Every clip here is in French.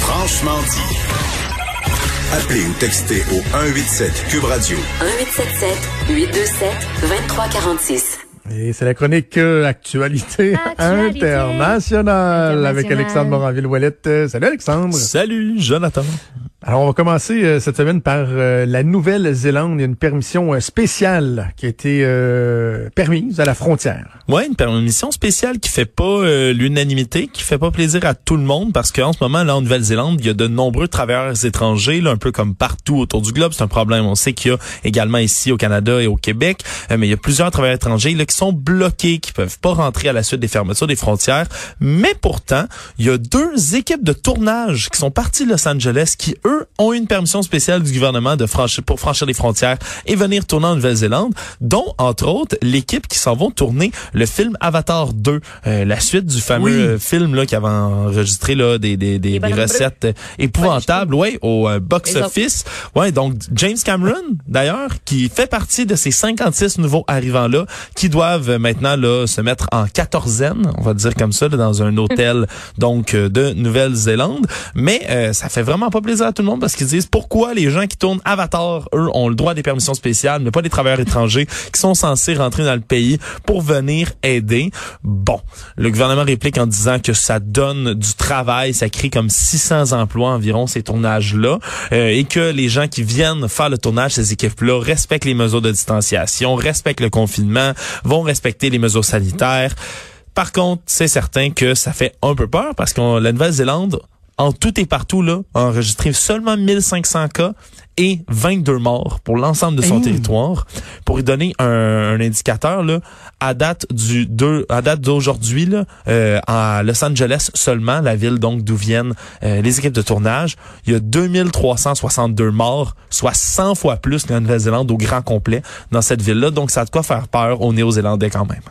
Franchement dit. Appelez ou textez au 187 Cube Radio. 1877 827 2346. Et c'est la chronique euh, Actualité, Actualité internationale avec. Alexandre Moranville-Ouellette. Euh, salut Alexandre. Salut, Jonathan. Alors, on va commencer euh, cette semaine par euh, la Nouvelle-Zélande. Il y a une permission euh, spéciale qui a été euh, permise à la frontière. Ouais, une permission spéciale qui fait pas euh, l'unanimité, qui fait pas plaisir à tout le monde parce qu'en ce moment là en Nouvelle-Zélande, il y a de nombreux travailleurs étrangers, là, un peu comme partout autour du globe. C'est un problème. On sait qu'il y a également ici au Canada et au Québec, mais il y a plusieurs travailleurs étrangers là, qui sont bloqués, qui peuvent pas rentrer à la suite des fermetures des frontières. Mais pourtant, il y a deux équipes de tournage qui sont parties de Los Angeles qui eux ont une permission spéciale du gouvernement de franchir pour franchir les frontières et venir tourner en Nouvelle-Zélande, dont entre autres l'équipe qui s'en vont tourner le film Avatar 2, euh, la suite du fameux Oui. euh, film là qui avait enregistré là des des des, des recettes euh, épouvantables, ouais, au euh, box Les office. Ouais, donc James Cameron d'ailleurs qui fait partie de ces 56 nouveaux arrivants là qui doivent maintenant là se mettre en quatorzaine, on va dire comme ça là, dans un hôtel donc euh, de Nouvelle-Zélande, mais euh, ça fait vraiment pas plaisir à tout le monde parce qu'ils disent pourquoi les gens qui tournent Avatar eux ont le droit à des permissions spéciales mais pas les travailleurs étrangers qui sont censés rentrer dans le pays pour venir aider. Bon, le gouvernement réplique en disant que ça donne du travail, ça crée comme 600 emplois environ ces tournages-là euh, et que les gens qui viennent faire le tournage, ces équipes-là, respectent les mesures de distanciation, respectent le confinement, vont respecter les mesures sanitaires. Par contre, c'est certain que ça fait un peu peur parce que la Nouvelle-Zélande, en tout et partout, là, a enregistré seulement 1500 cas et 22 morts pour l'ensemble de son territoire. Pour y donner un, un indicateur, là, à date du 2, à date d'aujourd'hui, là, euh, à Los Angeles seulement, la ville donc d'où viennent euh, les équipes de tournage, il y a 2362 morts, soit 100 fois plus que la Nouvelle-Zélande au grand complet dans cette ville-là. Donc ça a de quoi faire peur aux Néo-Zélandais quand même.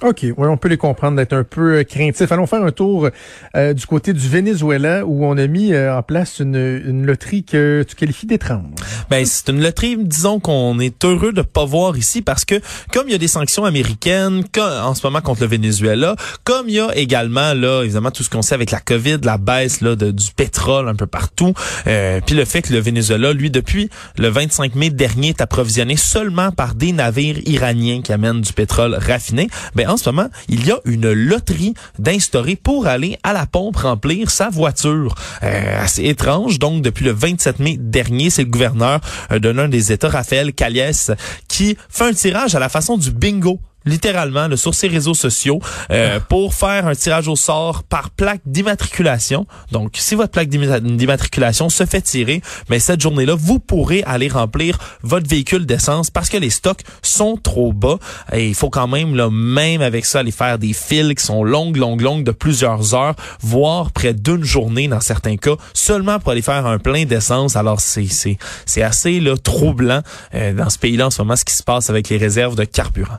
OK, oui, on peut les comprendre d'être un peu euh, craintifs. Allons faire un tour euh, du côté du Venezuela où on a mis euh, en place une, une loterie que tu qualifies d'étrange. Ben c'est une loterie, disons qu'on est heureux de pas voir ici parce que comme il y a des sanctions américaines en ce moment contre le Venezuela, comme il y a également là évidemment tout ce qu'on sait avec la Covid, la baisse là de, du pétrole un peu partout, euh, puis le fait que le Venezuela lui depuis le 25 mai dernier est approvisionné seulement par des navires iraniens qui amènent du pétrole raffiné, ben en ce moment, il y a une loterie d'instaurer pour aller à la pompe remplir sa voiture. Euh, assez étrange. Donc, depuis le 27 mai dernier, c'est le gouverneur euh, d'un des États, Raphaël Caliès, qui fait un tirage à la façon du bingo littéralement là, sur ses réseaux sociaux euh, pour faire un tirage au sort par plaque d'immatriculation. Donc, si votre plaque d'imma- d'immatriculation se fait tirer, mais cette journée-là, vous pourrez aller remplir votre véhicule d'essence parce que les stocks sont trop bas. Et il faut quand même, là, même avec ça, aller faire des files qui sont longues, longues, longues de plusieurs heures, voire près d'une journée dans certains cas, seulement pour aller faire un plein d'essence. Alors, c'est c'est c'est assez là, troublant euh, dans ce pays-là en ce moment ce qui se passe avec les réserves de carburant.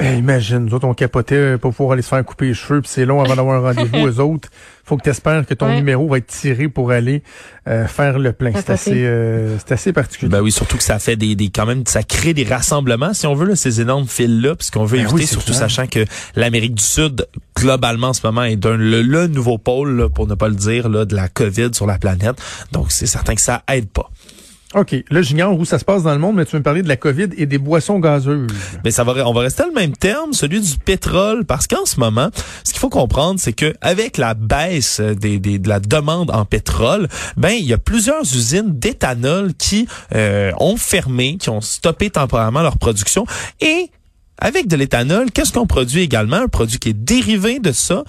Eh, imagine, nous autres, on capotait euh, pour pouvoir aller se faire couper les cheveux, puis c'est long avant d'avoir un rendez-vous. Eux autres, faut que tu espères que ton Ouais. numéro va être tiré pour aller euh, faire le plein. C'est assez, euh, c'est assez particulier. Ben oui, surtout que ça fait des, des quand même ça crée des rassemblements si on veut là, ces énormes files là, puisqu'on veut Ben éviter oui, surtout clair. sachant que l'Amérique du Sud globalement en ce moment est d'un le, le nouveau pôle là, pour ne pas le dire là de la Covid sur la planète. Donc c'est certain que ça aide pas. OK, là, j'ignore où ça se passe dans le monde, mais tu veux me parler de la COVID et des boissons gazeuses. Mais ça va, on va rester à le même terme, celui du pétrole, parce qu'en ce moment, ce qu'il faut comprendre, c'est que avec la baisse des, des- de la demande en pétrole, ben il y a plusieurs usines d'éthanol qui euh, ont fermé, qui ont stoppé temporairement leur production et avec de l'éthanol, qu'est-ce qu'on produit également? Un produit qui est dérivé de ça,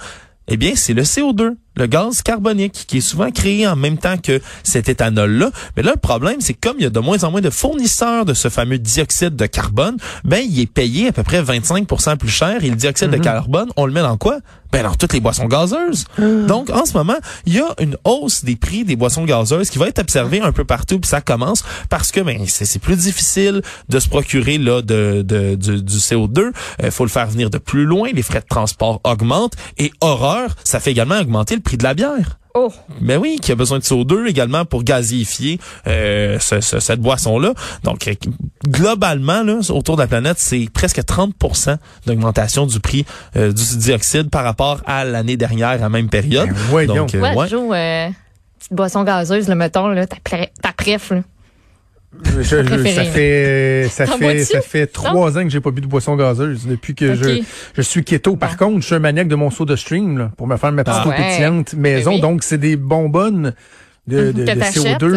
eh bien, c'est le CO2. Le gaz carbonique, qui est souvent créé en même temps que cet éthanol-là. Mais là, le problème, c'est comme il y a de moins en moins de fournisseurs de ce fameux dioxyde de carbone, ben il est payé à peu près 25 plus cher. Et le dioxyde de Mhm. carbone, on le met dans quoi? Ben dans toutes les boissons gazeuses. Ah. Donc, en ce moment, il y a une hausse des prix des boissons gazeuses qui va être observée un peu partout, puis ça commence parce que ben c'est plus difficile de se procurer là de, de du, du CO2. Il faut le faire venir de plus loin. Les frais de transport augmentent et horreur, ça fait également augmenter le prix de la bière. Oh, Mais oui, qui a besoin de CO2 également pour gazifier euh, ce- ce- cette boisson-là. Donc, euh, globalement, là, autour de la planète, c'est presque 30% d'augmentation du prix euh, du dioxyde par rapport à l'année dernière à la même période. Ben, voyons. Donc, euh, ouais, ouais. Joe, euh, petite boisson gazeuse, le mettons, là, ta, préf, là. Je- je- préféré, ça fait ça fait ça fait trois ans que j'ai pas bu de boisson gazeuse depuis que je je suis keto. Par contre, je suis un maniaque de mon soda stream là, pour me faire ma petite Ah. eau Ouais. pétillante maison. Ben oui. Donc c'est des bonbonnes de, de, de t'achètes? CO2.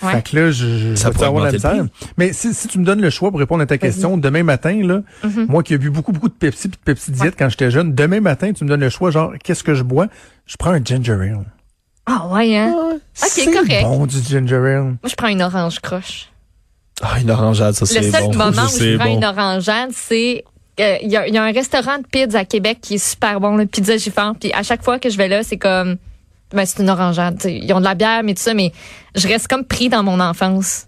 Ouais. Fait que là, je, je Ça vais avoir la misère. Mais si, si tu me donnes le choix pour répondre à ta question, demain matin, là, Mhm. moi qui ai bu beaucoup, beaucoup de Pepsi puis de Pepsi Diet quand j'étais jeune, demain matin, tu me donnes le choix, genre, qu'est-ce que je bois? Je prends un ginger ale. Ah ouais, hein? C'est correct. bon du ginger ale. Moi, je prends une orange croche. Ah, une orangeade, ça c'est Le bon. seul moment où je prends bon. une orangeade, c'est euh, il y, a, il y a un restaurant de pizza à Québec qui est super bon, le Pizza Giffard. Puis à chaque fois que je vais là, c'est comme ben c'est une orangeade. Ils ont de la bière, mais tout ça, mais je reste comme pris dans mon enfance.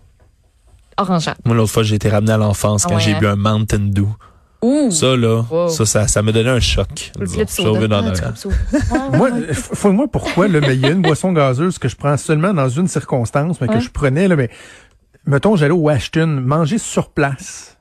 Orangeade. Moi, l'autre fois, j'ai été ramené à l'enfance Ah quand ouais, j'ai hein? bu un Mountain Dew. Ouh! Ça, là, Wow. ça, ça, ça me donnait un choc. le soda. dans Ah, Moi, moi pourquoi là, mais il y a une boisson gazeuse que je prends seulement dans une circonstance, mais que Ouais. je prenais là, mais mettons j'allais au Ashton manger sur place.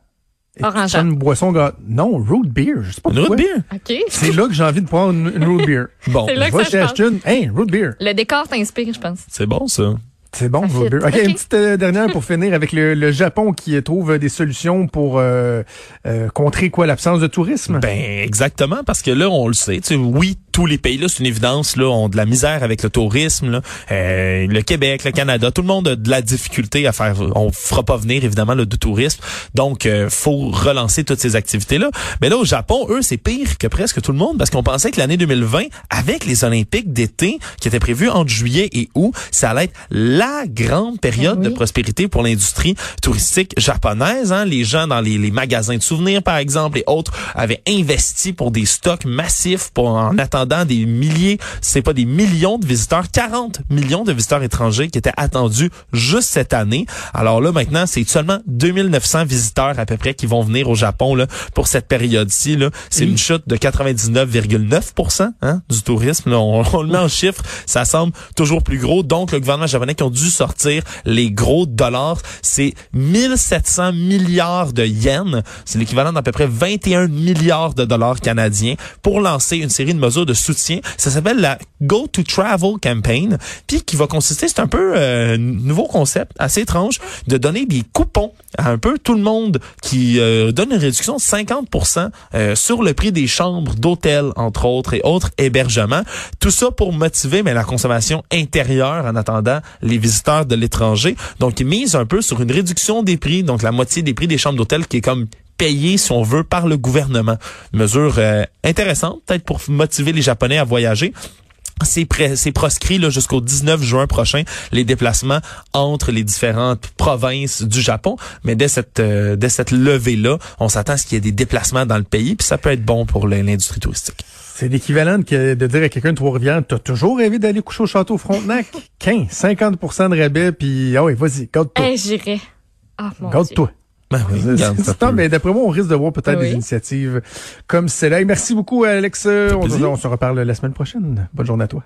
Prends une boisson gazeuse. Non, root beer, je sais pas Une pourquoi. route bière? OK. C'est là que j'ai envie de prendre une, root beer. Bon, Je vais chez. Ashton, hey, root beer. Le décor t'inspire, je pense. c'est bon, ça. C'est bon, Ça root fit. beer. OK, Ok. une petite euh, dernière pour finir avec le, le Japon qui trouve des solutions pour euh, euh, contrer quoi l'absence de tourisme? Ben exactement parce que là on le sait, tu sais, oui tous les pays là c'est une évidence là ont de la misère avec le tourisme là, Euh, le Québec, le Canada, tout le monde a de la difficulté à faire, on fera pas venir évidemment le de tourisme, donc euh, faut relancer toutes ces activités là. Mais là au Japon eux c'est pire que presque tout le monde parce qu'on pensait que l'année 2020 avec les Olympiques d'été qui étaient prévus entre juillet et août, ça allait être la grande période oui. de prospérité pour l'industrie touristique japonaise. Hein. Les gens dans les, les magasins de souvenirs, par exemple, et autres, avaient investi pour des stocks massifs pour en attendant des milliers, c'est pas des millions de visiteurs, 40 millions de visiteurs étrangers qui étaient attendus juste cette année. Alors là, maintenant, c'est seulement 2900 visiteurs à peu près qui vont venir au Japon là, pour cette période-ci. là. C'est une chute de 99,9% hein, du tourisme. là. On, on le met en chiffres, ça semble toujours plus gros. Donc, le gouvernement japonais qui ont dû sortir les gros dollars, c'est 1700 milliards de yens. C'est l'équivalent d'à peu près 21 milliards de dollars canadiens pour lancer une série de mesures de soutien. Ça s'appelle la Go to Travel Campaign, puis qui va consister, c'est un peu euh, nouveau concept, assez étrange, de donner des coupons à un peu tout le monde qui euh, donne une réduction de 50% euh, sur le prix des chambres d'hôtel, entre autres, et autres hébergements. Tout ça pour motiver mais la consommation intérieure en attendant les visiteurs de l'étranger. Donc, ils misent un peu sur une réduction des prix, donc la moitié des prix des chambres d'hôtel qui est comme payé, si on veut, par le gouvernement. Mesure euh, intéressante, peut-être pour motiver les Japonais à voyager. C'est c'est proscrit jusqu'au 19 juin prochain les déplacements entre les différentes provinces du Japon. Mais dès cette euh, dès cette levée là, on s'attend à ce qu'il y ait des déplacements dans le pays, puis ça peut être bon pour l'industrie touristique. C'est l'équivalent de, de dire à quelqu'un de Trois-Rivières, t'as toujours rêvé d'aller coucher au château Frontenac? 15, 50% de rabais, puis ah oui, vas-y, garde-toi. Eh, j'irais. Ah, mon Dieu. Garde-toi. Ben oui, mais d'après moi, on risque de voir peut-être Oui. des initiatives comme celle-là. Et Merci beaucoup, Alex. On se reparle la semaine prochaine. Bonne journée à toi.